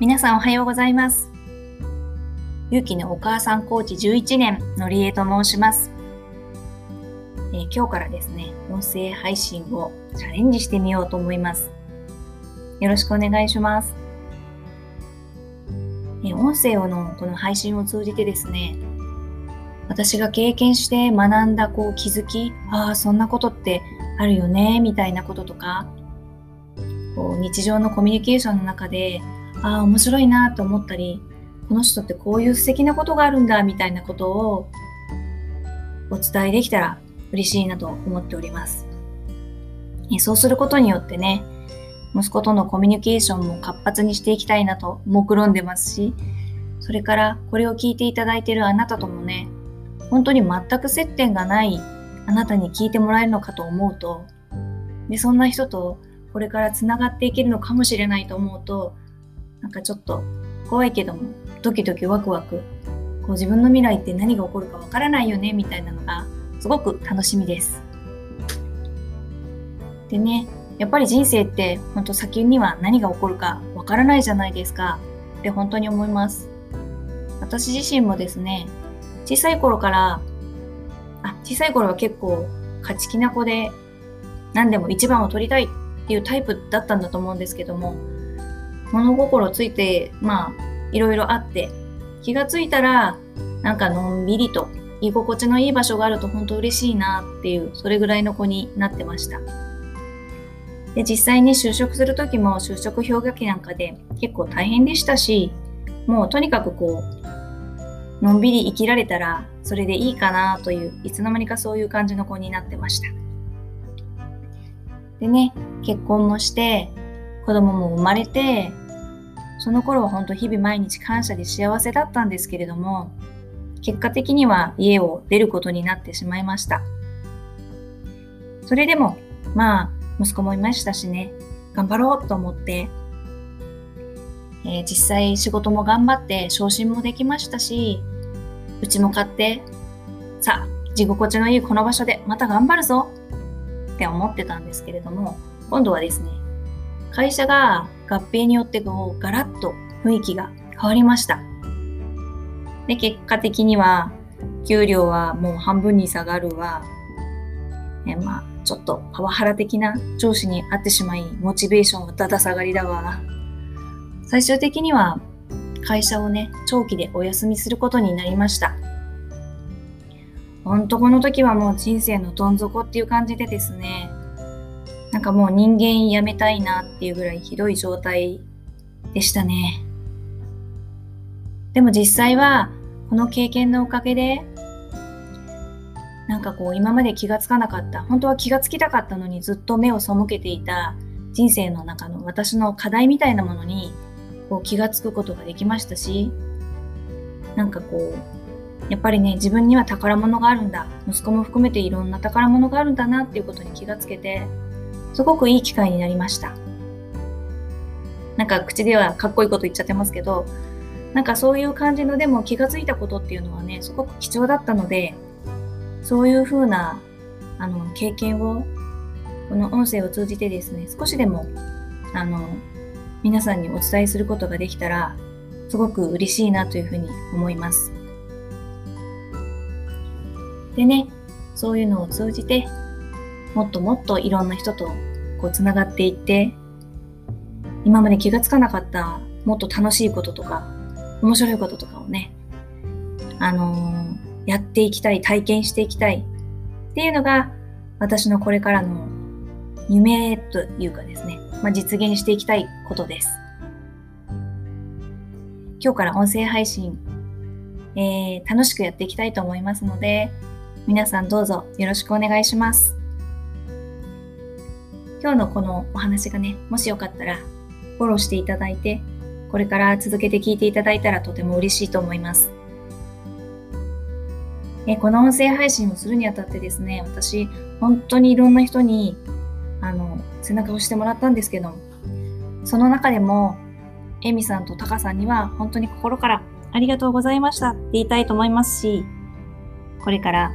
皆さんおはようございます。ゆうきのお母さんコーチ11年のりえと申します、えー、今日からですね、音声配信をチャレンジしてみようと思います。よろしくお願いします。えー、音声をのこの配信を通じてですね、私が経験して学んだこう気づき、ああ、そんなことってあるよね、みたいなこととか、こう日常のコミュニケーションの中でああ面白いなと思ったりこの人ってこういう素敵なことがあるんだみたいなことをお伝えできたら嬉しいなと思っております。そうすることによってね、息子とのコミュニケーションも活発にしていきたいなと目論んでますし、それからこれを聞いていただいているあなたともね、本当に全く接点がないあなたに聞いてもらえるのかと思うと、でそんな人とこれからつながっていけるのかもしれないと思うと、なんかちょっと怖いけどもドキドキワクワクこう自分の未来って何が起こるかわからないよねみたいなのがすごく楽しみです。でねやっぱり人生って本当先には何が起こるかわからないじゃないですかって本当に思います。私自身もですね小さい頃からあ小さい頃は結構勝ち気な子で何でも一番を取りたいっていうタイプだったんだと思うんですけども物心ついて、まあ、いろいろあって、気がついたら、なんかのんびりと、居心地のいい場所があると本当嬉しいなっていう、それぐらいの子になってました。で、実際に就職する時も就職氷河期なんかで結構大変でしたし、もうとにかくこう、のんびり生きられたらそれでいいかなという、いつの間にかそういう感じの子になってました。でね、結婚もして、子供も生まれて、その頃は本当日々毎日感謝で幸せだったんですけれども、結果的には家を出ることになってしまいました。それでも、まあ、息子もいましたしね、頑張ろうと思って、えー、実際仕事も頑張って昇進もできましたし、うちも買って、さあ、地心地のいいこの場所でまた頑張るぞって思ってたんですけれども、今度はですね、会社が合併によってこうガラッと雰囲気が変わりました。で、結果的には給料はもう半分に下がるわ。えまあ、ちょっとパワハラ的な上司に会ってしまい、モチベーションはだだ下がりだわ。最終的には会社をね、長期でお休みすることになりました。ほんとこの時はもう人生のどん底っていう感じでですね、なんかもう人間やめたいなっていうぐらいひどい状態でしたね。でも実際はこの経験のおかげでなんかこう今まで気がつかなかった本当は気がつきたかったのにずっと目を背けていた人生の中の私の課題みたいなものにこう気がつくことができましたしなんかこうやっぱりね自分には宝物があるんだ息子も含めていろんな宝物があるんだなっていうことに気がつけてすごくいい機会になりました。なんか口ではかっこいいこと言っちゃってますけど、なんかそういう感じのでも気がついたことっていうのはね、すごく貴重だったので、そういうふうなあの経験をこの音声を通じてですね、少しでもあの皆さんにお伝えすることができたら、すごく嬉しいなというふうに思います。でね、そういうのを通じて、もっともっといろんな人とこうつながっていって今まで気がつかなかったもっと楽しいこととか面白いこととかをねあのー、やっていきたい体験していきたいっていうのが私のこれからの夢というかですね、まあ、実現していきたいことです。今日から音声配信、えー、楽しくやっていきたいと思いますので、皆さんどうぞよろしくお願いします。今日のこのお話がね、もしよかったらフォローしていただいて、これから続けて聞いていただいたらとても嬉しいと思います。えこの音声配信をするにあたってですね、私、本当にいろんな人に、あの、背中を押してもらったんですけど、その中でも、エミさんとタカさんには本当に心からありがとうございましたって言いたいと思いますし、これから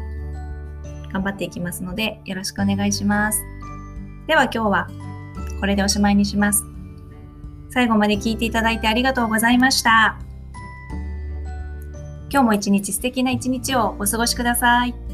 頑張っていきますので、よろしくお願いします。では今日はこれでおしまいにします。最後まで聞いていただいてありがとうございました。今日も一日素敵な一日をお過ごしください。